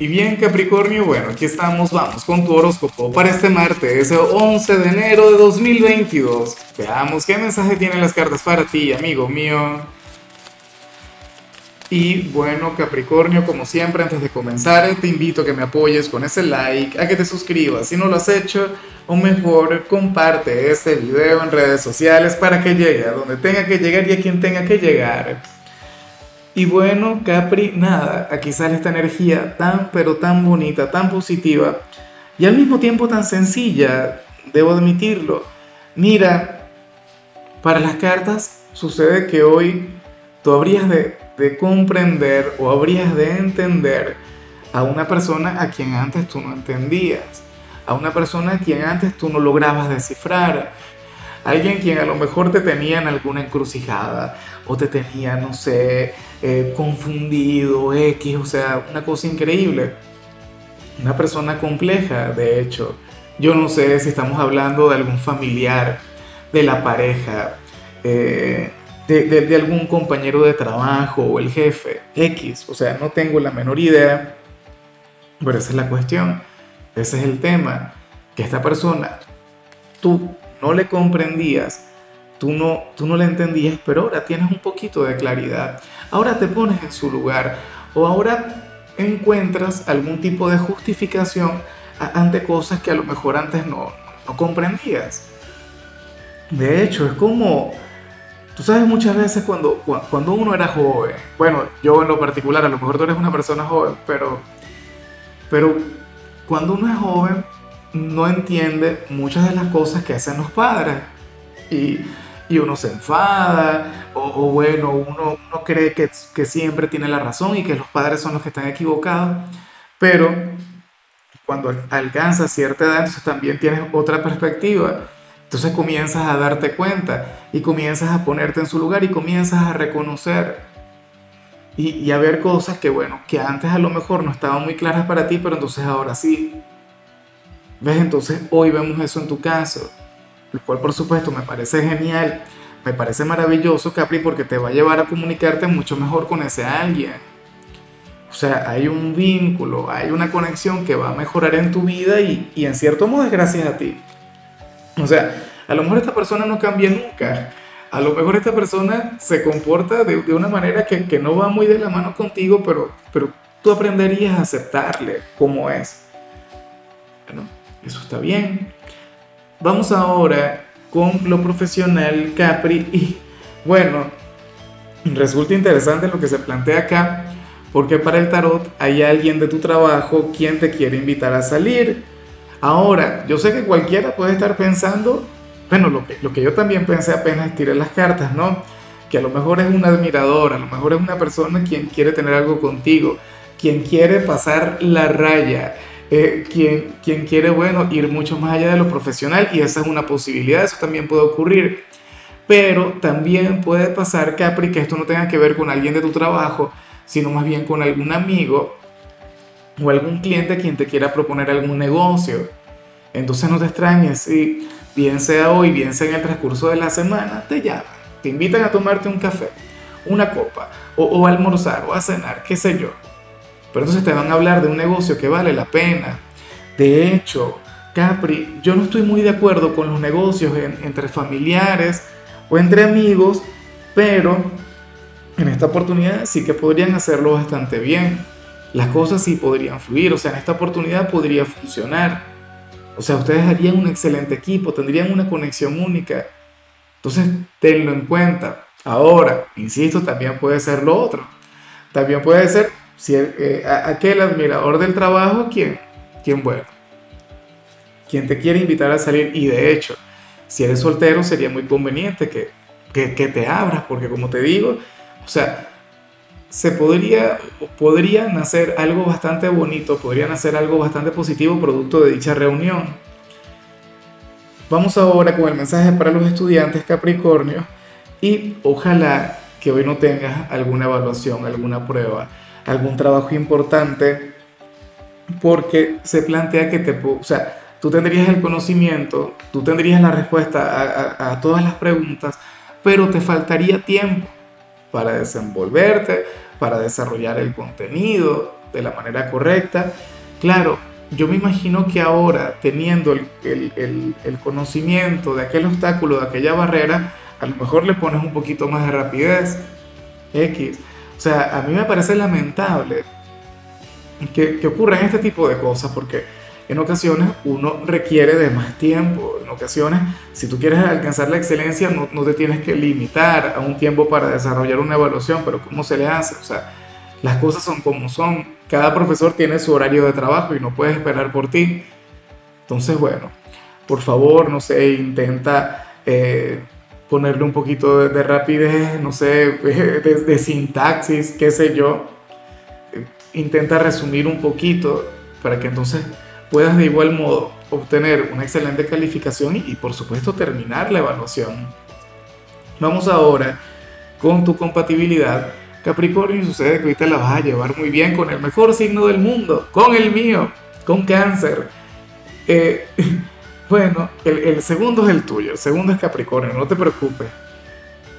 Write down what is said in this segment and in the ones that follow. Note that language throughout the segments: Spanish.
Y bien Capricornio, bueno, aquí estamos, vamos con tu horóscopo para este martes, 11 de enero de 2022. Veamos qué mensaje tienen las cartas para ti, amigo mío. Y bueno Capricornio, como siempre, antes de comenzar, te invito a que me apoyes con ese like, a que te suscribas si no lo has hecho, o mejor, comparte este video en redes sociales para que llegue a donde tenga que llegar y a quien tenga que llegar. Y bueno, Capri, nada, aquí sale esta energía tan, pero tan bonita, tan positiva y al mismo tiempo tan sencilla, debo admitirlo. Mira, para las cartas sucede que hoy tú habrías de, de comprender o habrías de entender a una persona a quien antes tú no entendías, a una persona a quien antes tú no lograbas descifrar, alguien quien a lo mejor te tenía en alguna encrucijada o te tenía, no sé, eh, confundido, X, o sea, una cosa increíble. Una persona compleja, de hecho. Yo no sé si estamos hablando de algún familiar, de la pareja, eh, de, de, algún compañero de trabajo o el jefe, X, o sea, no tengo la menor idea, pero esa es la cuestión, ese es el tema, que esta persona, tú no le comprendías, tú no, tú no le entendías, pero ahora tienes un poquito de claridad, ahora te pones en su lugar o ahora encuentras algún tipo de justificación ante cosas que a lo mejor antes no, no comprendías. De hecho, es como, tú sabes muchas veces cuando, cuando uno era joven, bueno, yo en lo particular, a lo mejor tú eres una persona joven, pero, pero cuando uno es joven, no entiende muchas de las cosas que hacen los padres. Y, y uno se enfada, o, bueno, uno, uno cree que, que, siempre tiene la razón y que los padres son los que están equivocados. Pero cuando alcanza cierta edad, entonces también tienes otra perspectiva. Entonces comienzas a darte cuenta y comienzas a ponerte en su lugar y comienzas a reconocer y, y a ver cosas que, bueno, que antes a lo mejor no estaban muy claras para ti, pero entonces ahora sí. ¿Ves? Entonces hoy vemos eso en tu caso, lo cual por supuesto me parece genial, me parece maravilloso, Capri, porque te va a llevar a comunicarte mucho mejor con ese alguien. O sea, hay un vínculo, hay una conexión que va a mejorar en tu vida y, y en cierto modo es gracias a ti. O sea, a lo mejor esta persona no cambia nunca, a lo mejor esta persona se comporta de, de una manera que, que, no va muy de la mano contigo, pero, pero tú aprenderías a aceptarle como es. Bueno, eso está bien. Vamos ahora con lo profesional, Capri. Y bueno, resulta interesante lo que se plantea acá, porque para el tarot hay alguien de tu trabajo quien te quiere invitar a salir. Ahora, yo sé que cualquiera puede estar pensando, bueno, lo que, yo también pensé apenas tiré las cartas, ¿no? Que a lo mejor es un admirador, a lo mejor es una persona quien quiere tener algo contigo, quien quiere pasar la raya, eh, quien, quien quiere, bueno, ir mucho más allá de lo profesional y esa es una posibilidad, eso también puede ocurrir. Pero también puede pasar, Capri, que esto no tenga que ver con alguien de tu trabajo, sino más bien con algún amigo o algún cliente quien te quiera proponer algún negocio. Entonces no te extrañes si, bien sea hoy, bien sea en el transcurso de la semana, te llaman, te invitan a tomarte un café, una copa, o, o a almorzar, o a cenar, qué sé yo pero entonces te van a hablar de un negocio que vale la pena. De hecho, Capri, yo no estoy muy de acuerdo con los negocios entre familiares o entre amigos, pero en esta oportunidad sí que podrían hacerlo bastante bien. Las cosas sí podrían fluir, o sea, en esta oportunidad podría funcionar. O sea, ustedes harían un excelente equipo, tendrían una conexión única. Entonces, tenlo en cuenta. Ahora, insisto, también puede ser lo otro. También puede ser si eh, aquel admirador del trabajo, ¿quién? ¿Quién bueno? Quien te quiere invitar a salir y de hecho, si eres soltero sería muy conveniente que, que, que te abras, porque como te digo, o sea, se podría, podría nacer algo bastante bonito, podría nacer algo bastante positivo producto de dicha reunión. Vamos ahora con el mensaje para los estudiantes Capricornio y ojalá que hoy no tengas alguna evaluación, alguna prueba algún trabajo importante, porque se plantea que te, o sea, tú tendrías el conocimiento, tú tendrías la respuesta a, todas las preguntas, pero te faltaría tiempo para desenvolverte, para desarrollar el contenido. de la manera correcta. Claro, yo me imagino que ahora, teniendo el, el, el, conocimiento de aquel obstáculo, de aquella barrera, a lo mejor le pones un poquito más de rapidez. X. O sea, a mí me parece lamentable que, que ocurran este tipo de cosas porque en ocasiones uno requiere de más tiempo. En ocasiones, si tú quieres alcanzar la excelencia, no, no te tienes que limitar a un tiempo para desarrollar una evaluación, pero ¿cómo se le hace? O sea, las cosas son como son. Cada profesor tiene su horario de trabajo y no puedes esperar por ti. Entonces, bueno, por favor, no sé, intenta eh, ponerle un poquito de, rapidez, no sé, de, de, sintaxis, qué sé yo. Intenta resumir un poquito para que entonces puedas de igual modo obtener una excelente calificación y, por supuesto terminar la evaluación. Vamos ahora con tu compatibilidad Capricornio, sucede que ahorita la vas a llevar muy bien con el mejor signo del mundo, con el mío, con cáncer. Eh, bueno, el, segundo es el tuyo, el segundo es Capricornio, no te preocupes.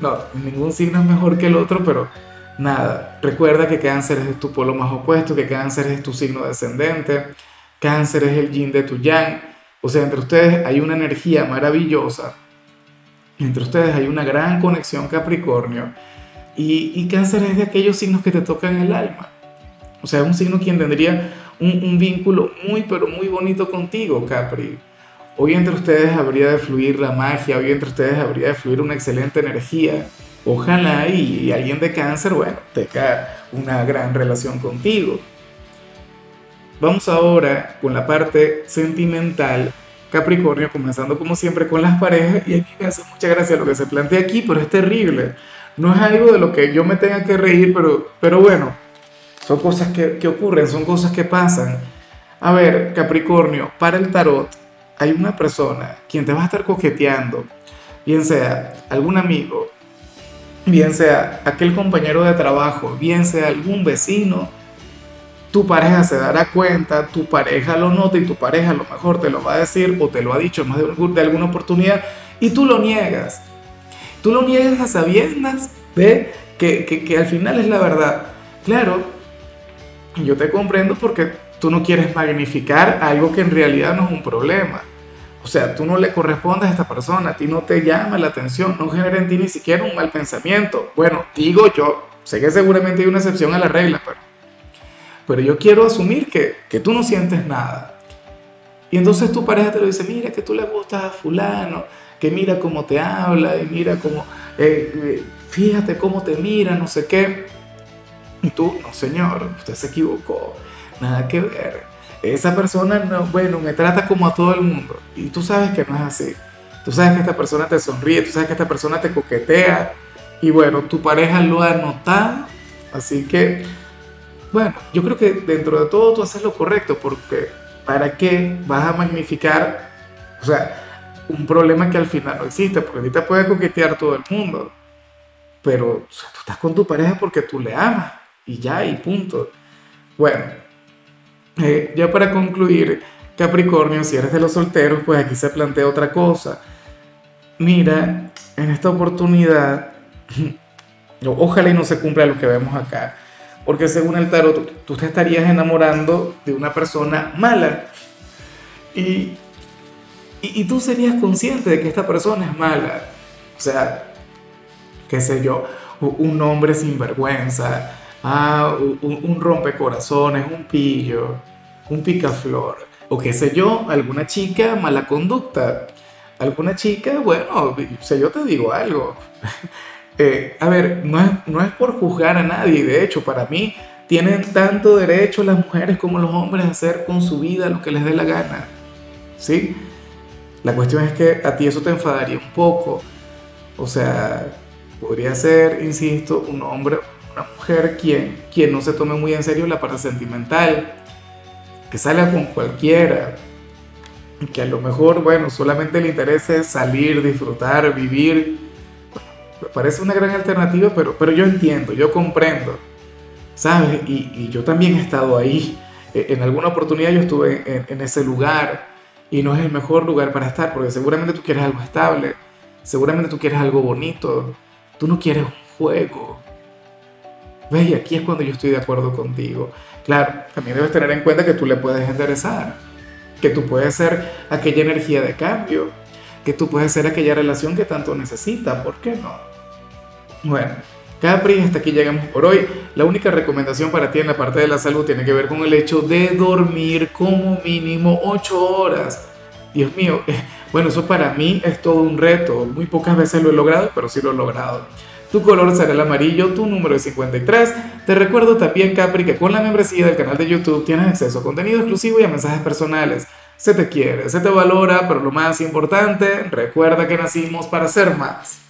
No, ningún signo es mejor que el otro, pero nada, recuerda que cáncer es tu polo más opuesto, que cáncer es tu signo descendente, cáncer es el yin de tu yang. O sea, entre ustedes hay una energía maravillosa, entre ustedes hay una gran conexión Capricornio y, cáncer es de aquellos signos que te tocan el alma. O sea, es un signo quien tendría un, vínculo muy, pero muy bonito contigo, Capri. Hoy entre ustedes habría de fluir la magia, hoy entre ustedes habría de fluir una excelente energía. Ojalá y, alguien de cáncer, bueno, tenga una gran relación contigo. Vamos ahora con la parte sentimental. Capricornio, comenzando como siempre con las parejas, y aquí me hace mucha gracia lo que se plantea aquí, pero es terrible no es algo de lo que yo me tenga que reír, pero, pero bueno, son cosas que, que ocurren, son cosas que pasan. A ver, Capricornio, para el tarot hay una persona quien te va a estar coqueteando, bien sea algún amigo, bien sea aquel compañero de trabajo, bien sea algún vecino, tu pareja se dará cuenta, tu pareja lo nota y tu pareja a lo mejor te lo va a decir o te lo ha dicho más de, alguna oportunidad y tú lo niegas. Tú lo niegas a sabiendas de que, que, al final es la verdad. Claro, yo te comprendo porque tú no quieres magnificar algo que en realidad no es un problema. O sea, tú no le correspondes a esta persona, a ti no te llama la atención, no genera en ti ni siquiera un mal pensamiento. Bueno, digo yo, sé que seguramente hay una excepción a la regla, pero, pero yo quiero asumir que, que tú no sientes nada. Y entonces tu pareja te lo dice, mira que tú le gustas a fulano, que mira cómo te habla y mira cómo, eh, eh, fíjate cómo te mira, no sé qué. Y tú, no señor, usted se equivocó, nada que ver. Esa persona, no, bueno, me trata como a todo el mundo. Y tú sabes que no es así. Tú sabes que esta persona te sonríe, tú sabes que esta persona te coquetea. Y bueno, tu pareja lo ha notado. Así que, bueno, yo creo que dentro de todo tú haces lo correcto porque ¿para qué vas a magnificar? O sea, un problema que al final no existe, porque ahorita puede coquetear todo el mundo, pero tú estás con tu pareja porque tú le amas y ya, y punto. Bueno, eh, ya para concluir, Capricornio, si eres de los solteros, pues aquí se plantea otra cosa. Mira, en esta oportunidad, ojalá y no se cumpla lo que vemos acá, porque según el tarot, tú, te estarías enamorando de una persona mala. Y y, tú serías consciente de que esta persona es mala. O sea, qué sé yo, un hombre sin vergüenza, ah, un, rompecorazones, un pillo, un picaflor, o qué sé yo, alguna chica mala conducta. Alguna chica, bueno, sea, yo te digo algo. Eh, a ver, no es, no es por juzgar a nadie, de hecho, para mí tienen tanto derecho las mujeres como los hombres a hacer con su vida lo que les dé la gana. ¿Sí? La cuestión es que a ti eso te enfadaría un poco. O sea, podría ser, insisto, un hombre, una mujer quien, quien no se tome muy en serio la parte sentimental, que salga con cualquiera, que a lo mejor, bueno, solamente le interese salir, disfrutar, vivir. me parece una gran alternativa, pero, pero yo entiendo, yo comprendo, ¿sabes? Y, yo también he estado ahí. E, en alguna oportunidad yo estuve en, en ese lugar y no es el mejor lugar para estar, porque seguramente tú quieres algo estable, seguramente tú quieres algo bonito, tú no quieres un juego. ¿Ves? Y aquí es cuando yo estoy de acuerdo contigo. Claro, también debes tener en cuenta que tú le puedes enderezar, que tú puedes ser aquella energía de cambio, que tú puedes ser aquella relación que tanto necesita, ¿por qué no? Bueno, Capri, hasta aquí llegamos por hoy. La única recomendación para ti en la parte de la salud tiene que ver con el hecho de dormir como mínimo 8 horas. Dios mío, bueno, eso para mí es todo un reto. Muy pocas veces lo he logrado, pero sí lo he logrado. Tu color será el amarillo, tu número es 53. Te recuerdo también, Capri, que con la membresía del canal de YouTube tienes acceso a contenido exclusivo y a mensajes personales. Se te quiere, se te valora, pero lo más importante, recuerda que nacimos para ser más.